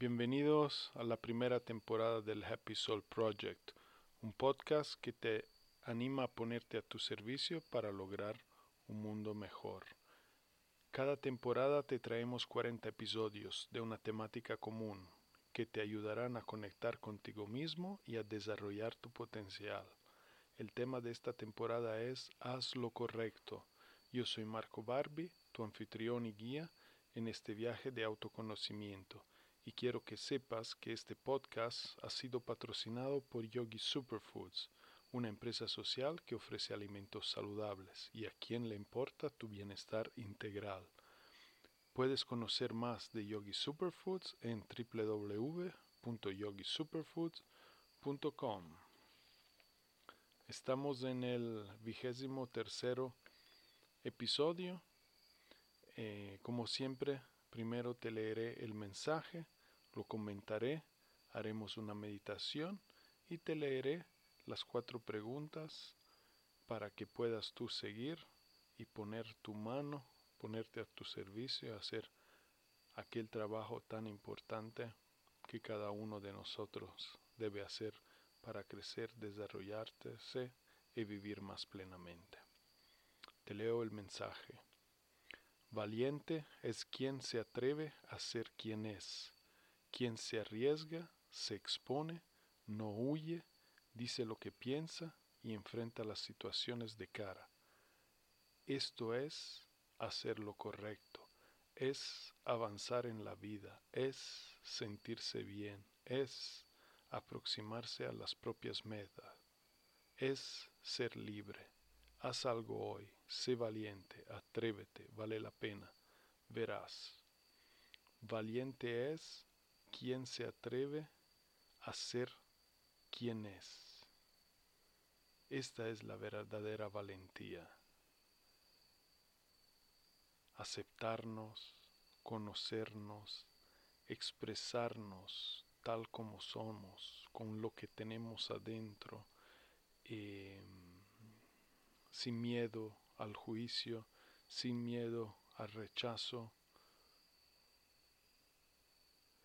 Bienvenidos a la primera temporada del Happy Soul Project, un podcast que te anima a ponerte a tu servicio para lograr un mundo mejor. Cada temporada te traemos 40 episodios de una temática común que te ayudarán a conectar contigo mismo y a desarrollar tu potencial. El tema de esta temporada es Haz lo correcto. Yo soy Marco Barbie, tu anfitrión y guía en este viaje de autoconocimiento y quiero que sepas que este podcast ha sido patrocinado por Yogi Superfoods, una empresa social que ofrece alimentos saludables y a quien le importa tu bienestar integral. Puedes conocer más de Yogi Superfoods en www.yogisuperfoods.com. Estamos en el vigésimo tercero episodio. Eh, como siempre, primero te leeré el mensaje, lo comentaré, haremos una meditación y te leeré las cuatro preguntas para que puedas tú seguir y poner tu mano, ponerte a tu servicio, hacer aquel trabajo tan importante que cada uno de nosotros debe hacer para crecer, desarrollarse y vivir más plenamente. Te leo el mensaje. Valiente es quien se atreve a ser quien es, quien se arriesga, se expone, no huye, dice lo que piensa y enfrenta las situaciones de cara. Esto es hacer lo correcto, es avanzar en la vida, es sentirse bien, es aproximarse a las propias metas, es ser libre. Haz algo hoy, sé valiente, atrévete, vale la pena, verás. Valiente es quien se atreve a ser quien es. Esta es la verdadera valentía. Aceptarnos, conocernos, expresarnos tal como somos, con lo que tenemos adentro. Eh, sin miedo al juicio, sin miedo al rechazo,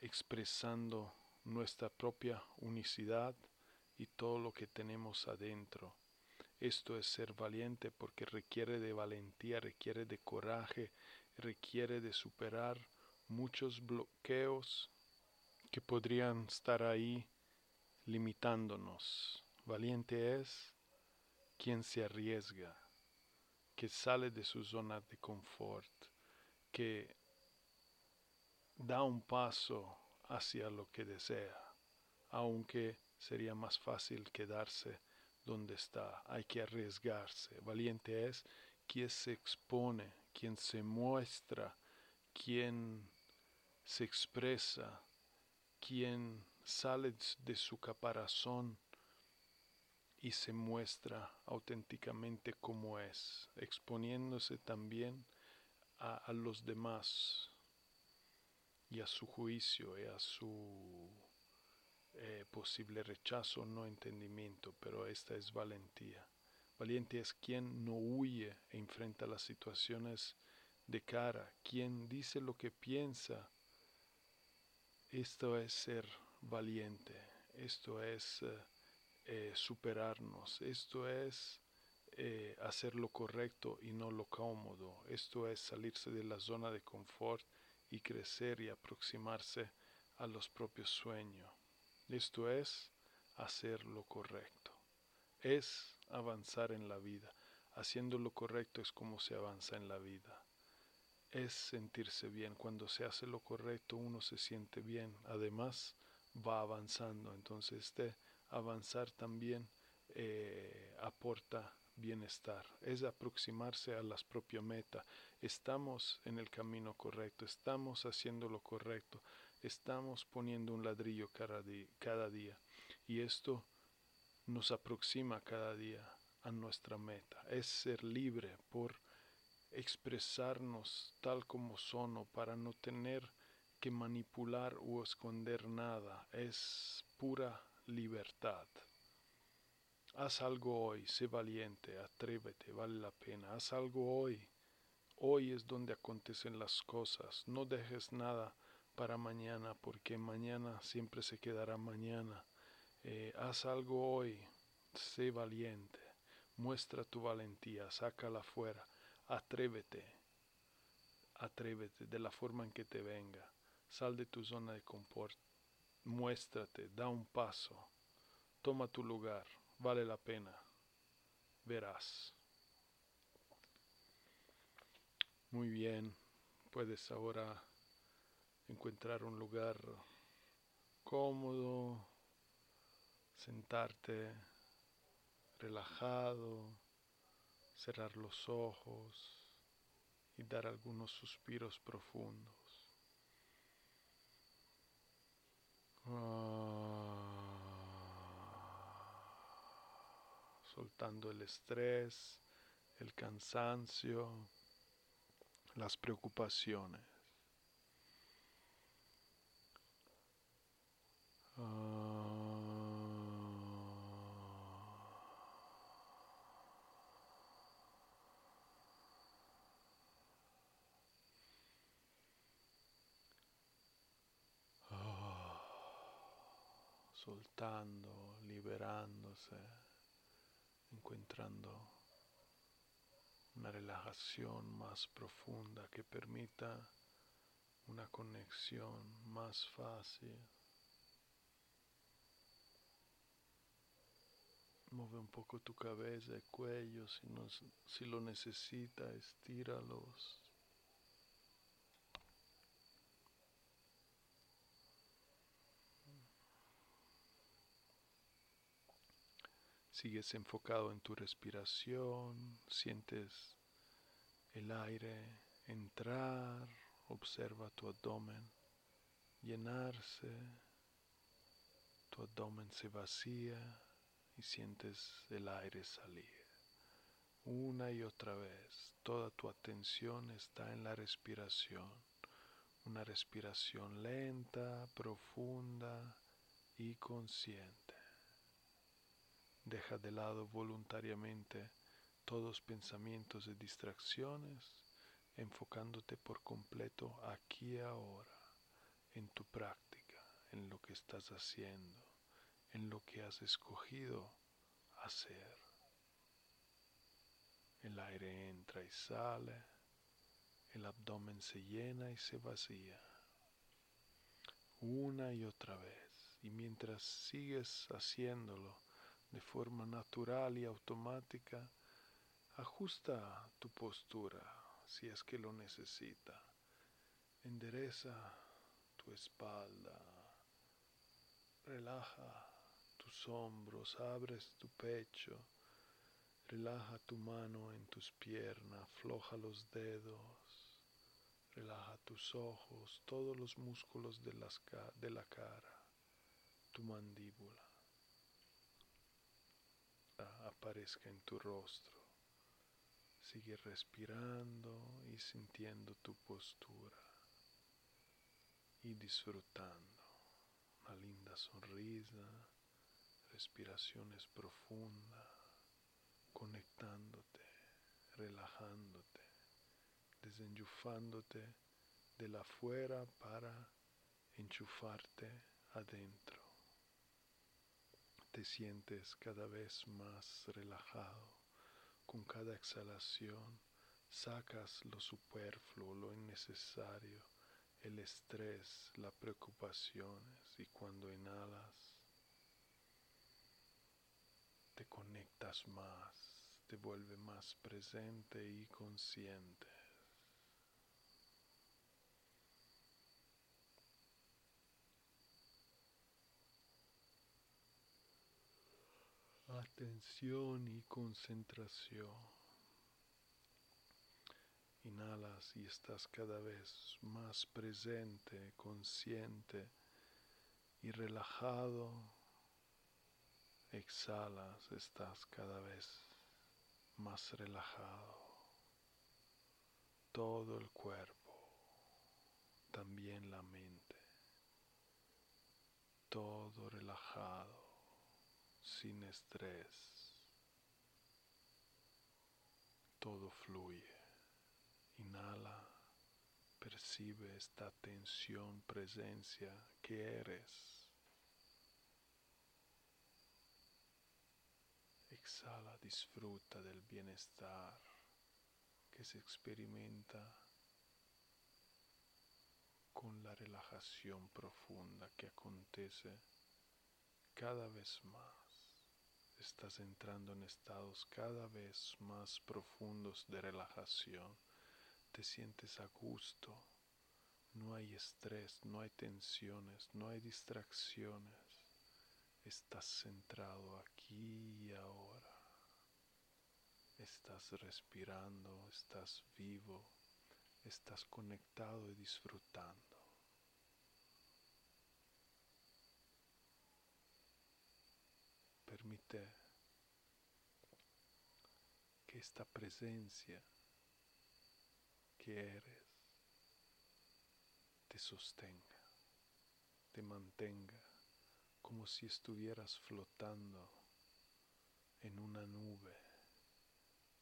expresando nuestra propia unicidad y todo lo que tenemos adentro. Esto es ser valiente porque requiere de valentía, requiere de coraje, requiere de superar muchos bloqueos que podrían estar ahí limitándonos. Valiente es quien se arriesga, que sale de su zona de confort, que da un paso hacia lo que desea, aunque sería más fácil quedarse donde está. Hay que arriesgarse. Valiente es quien se expone, quien se muestra, quien se expresa, quien sale de su caparazón y se muestra auténticamente como es, exponiéndose también a, a, los demás y a su juicio y a su eh, posible rechazo no entendimiento, pero esta es valentía. Valiente es quien no huye e enfrenta las situaciones de cara, quien dice lo que piensa. Esto es ser valiente, esto es... Eh, eh, superarnos, esto es eh, hacer lo correcto y no lo cómodo, esto es salirse de la zona de confort y crecer y aproximarse a los propios sueños, esto es hacer lo correcto, es avanzar en la vida, haciendo lo correcto es como se avanza en la vida. Es sentirse bien. Cuando se hace lo correcto uno se siente bien. Además va avanzando. Entonces este avanzar también eh, aporta bienestar, es aproximarse a la propia meta. Estamos en el camino correcto, estamos haciendo lo correcto, estamos poniendo un ladrillo cada día, y esto nos aproxima cada día a nuestra meta. Es ser libre por expresarnos tal como son para no tener que manipular o esconder nada. Es pura libertad. Haz algo hoy, sé valiente, atrévete, vale la pena. Haz algo hoy. Hoy es donde acontecen las cosas. No dejes nada para mañana, porque mañana siempre se quedará mañana. Eh, haz algo hoy, sé valiente, muestra tu valentía, sácala fuera, atrévete, atrévete de la forma en que te venga. Sal de tu zona de confort, muéstrate, da un paso, toma tu lugar vale la pena. Verás. Muy bien, puedes ahora encontrar un lugar cómodo, sentarte relajado, cerrar los ojos y dar algunos suspiros profundos. Ah. Soltando el estrés, el cansancio, las preocupaciones. Ah. soltando, liberándose encontrando una relajación más profunda que permita una conexión más fácil. Mueve un poco tu cabeza y cuello si, si lo necesita, estíralos. Sigues enfocado en tu respiración, sientes el aire entrar, observa tu abdomen llenarse, tu abdomen se vacía y sientes el aire salir. Una y otra vez, toda tu atención está en la respiración, una respiración lenta, profunda y consciente. Deja de lado voluntariamente todos pensamientos y distracciones, enfocándote por completo aquí y ahora, en tu práctica, en lo que estás haciendo, en lo que has escogido hacer. El aire entra y sale, el abdomen se llena y se vacía, una y otra vez. Y mientras sigues haciéndolo, de forma natural y automática, ajusta tu postura si es que lo necesita. Endereza tu espalda, relaja tus hombros, abres tu pecho, relaja tu mano en tus piernas, afloja los dedos, relaja tus ojos, todos los músculos de, de la cara, tu mandíbula aparezca en tu rostro. Sigue respirando y sintiendo tu postura y disfrutando una linda sonrisa, respiraciones profundas, conectándote, relajándote, desenchufándote de la afuera para enchufarte adentro te sientes cada vez más relajado. Con cada exhalación sacas lo superfluo, lo innecesario, el estrés, las preocupaciones y cuando inhalas te conectas más, te vuelve más presente y consciente. Atención y concentración. Inhalas y estás cada vez más presente, consciente y relajado. Exhalas, estás cada vez más relajado. Todo el cuerpo, también la mente. Todo relajado sin estrés. Todo fluye. Inhala, percibe esta tensión, presencia que eres. Exhala, disfruta del bienestar que se experimenta con la relajación profunda que acontece cada vez más estás entrando en estados cada vez más profundos de relajación. Te sientes a gusto. No hay estrés, no hay tensiones, no hay distracciones. Estás centrado aquí y ahora. Estás respirando, estás vivo, estás conectado y disfrutando. Permite que esta presencia que eres te sostenga, te mantenga como si estuvieras flotando en una nube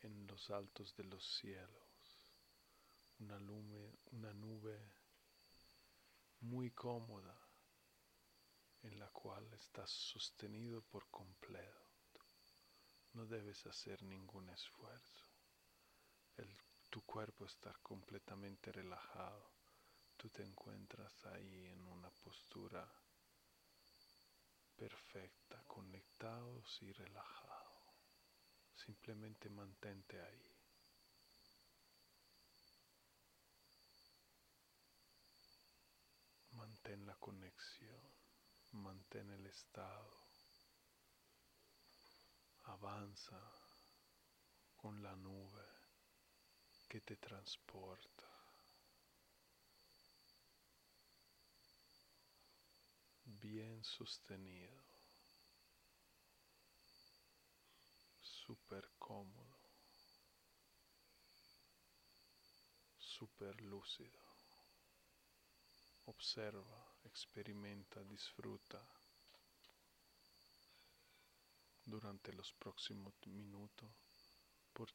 en los altos de los cielos, una, una nube muy cómoda en la cual estás sostenido por completo. No debes hacer ningún esfuerzo. tu cuerpo está completamente relajado. Tú te encuentras ahí en una postura perfecta, conectados y relajado. Simplemente mantente ahí. Mantén la conexión mantén el estado, avanza con la nube que te transporta. Bien sostenido, súper cómodo, súper lúcido. Observa experimenta, disfruta durante los próximos minutos por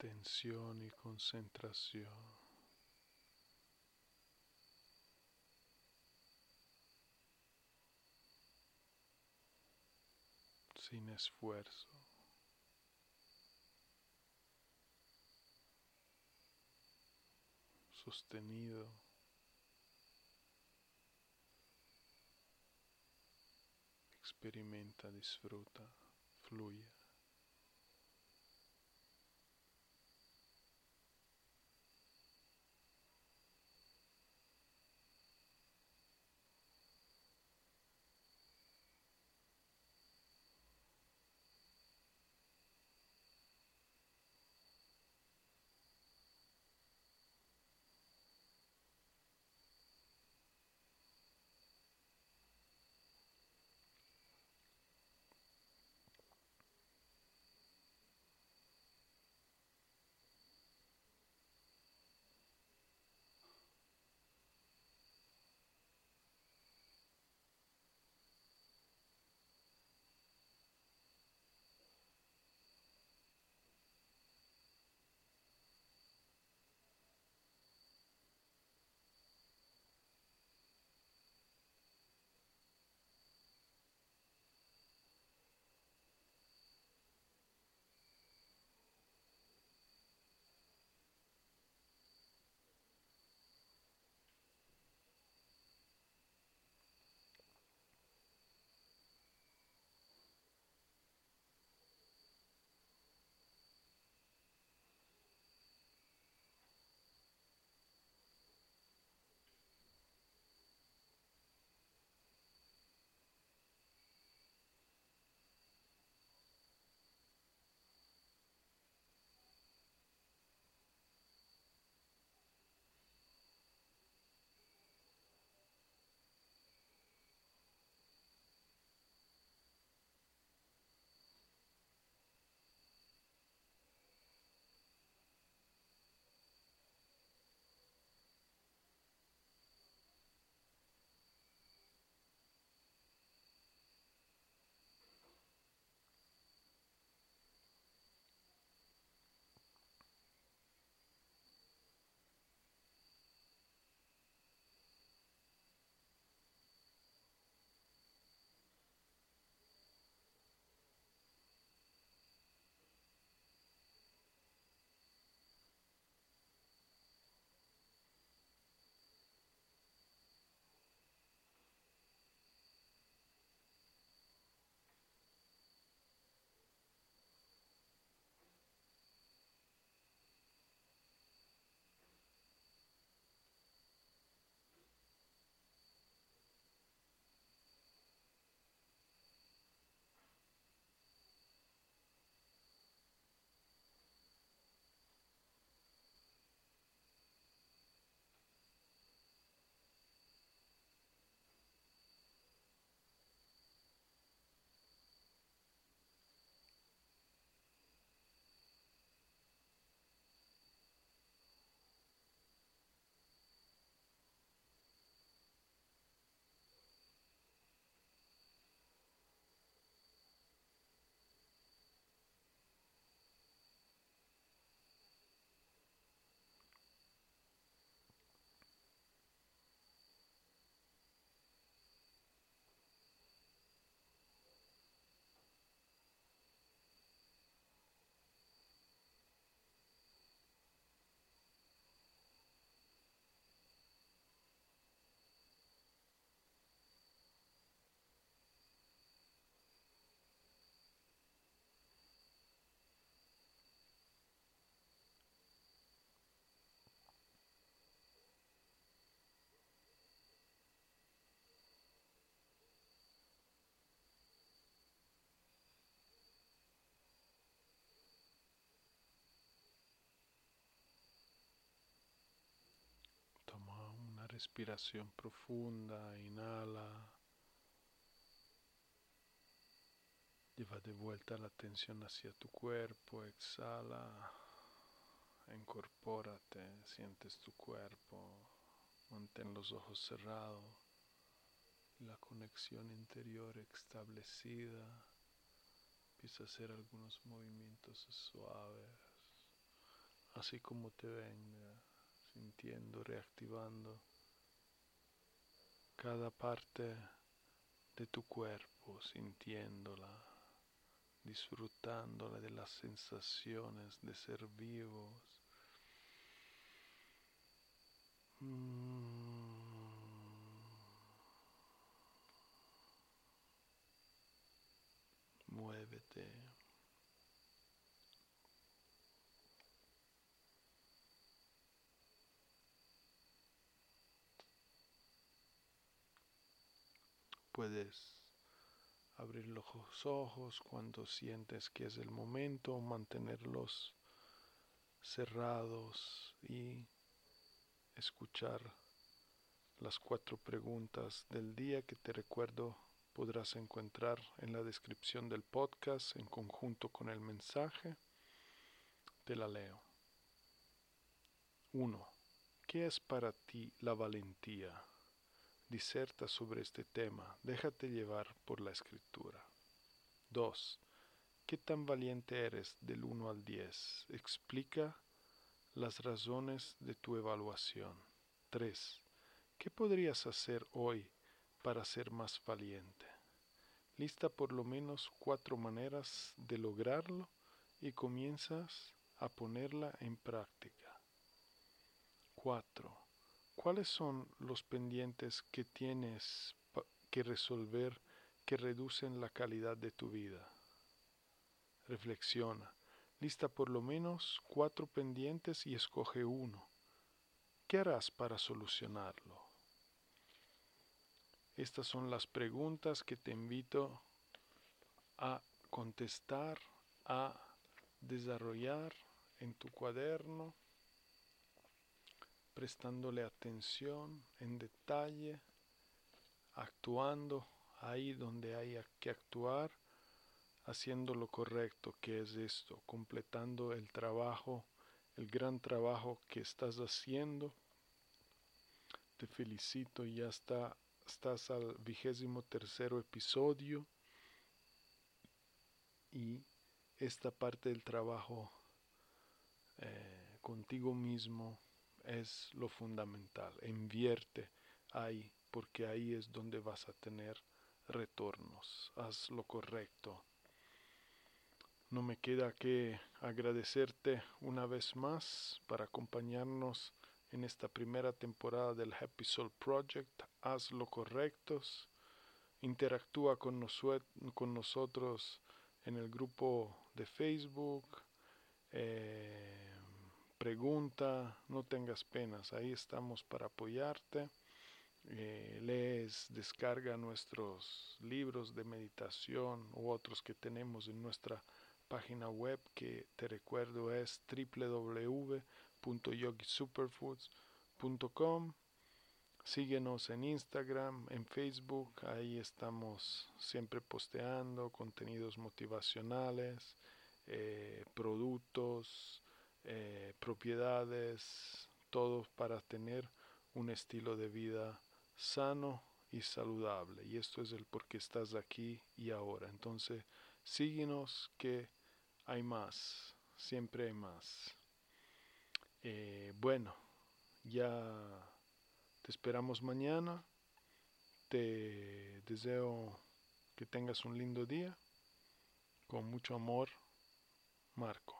atención y concentración. Sin esfuerzo. Sostenido. Experimenta, disfruta, fluye. Respiración profunda, inhala. Lleva de vuelta la atención hacia tu cuerpo, exhala, incorpórate, sientes tu cuerpo, mantén los ojos cerrados, la conexión interior establecida, empieza a hacer algunos movimientos suaves, así como te venga, sintiendo, reactivando cada parte de tu cuerpo, sintiéndola disfrutando de las sensaciones de ser vivos. Mm. Muévete. Puedes abrir los ojos cuando sientes que es el momento, mantenerlos cerrados y escuchar las cuatro preguntas del día que te recuerdo podrás encontrar en la descripción del podcast en conjunto con el mensaje. Te la leo. 1. ¿Qué es para ti la valentía? Diserta sobre este tema, déjate llevar por la escritura. 2. ¿Qué tan valiente eres del 1 al 10? Explica las razones de tu evaluación. 3. ¿Qué podrías hacer hoy para ser más valiente? Lista por lo menos cuatro maneras de lograrlo y comienzas a ponerla en práctica. 4. ¿Cuáles son los pendientes que tienes que resolver que reducen la calidad de tu vida? Reflexiona. Lista por lo menos cuatro pendientes y escoge uno. ¿Qué harás para solucionarlo? Estas son las preguntas que te invito a contestar, a desarrollar en tu cuaderno prestándole atención en detalle, actuando ahí donde haya que actuar, haciendo lo correcto, que es esto, completando el trabajo, el gran trabajo que estás haciendo. Te felicito, ya está, estás al vigésimo tercero episodio y esta parte del trabajo eh, contigo mismo es lo fundamental. Invierte ahí, porque ahí es donde vas a tener retornos. Haz lo correcto. No me queda que agradecerte una vez más para acompañarnos en esta primera temporada del Happy Soul Project. Haz lo correcto. Interactúa con, con nosotros en el grupo de Facebook. Eh, pregunta, no tengas penas, ahí estamos para apoyarte. Eh, lees, descarga nuestros libros de meditación u otros que tenemos en nuestra página web que te recuerdo es www.yogisuperfoods.com. Síguenos en Instagram, en Facebook, ahí estamos siempre posteando contenidos motivacionales, eh, productos, eh, propiedades, todo para tener un estilo de vida sano y saludable. Y esto es el por qué estás aquí y ahora. Entonces, síguenos que hay más, siempre hay más. Eh, bueno, ya te esperamos mañana. Te deseo que tengas un lindo día. Con mucho amor, Marco.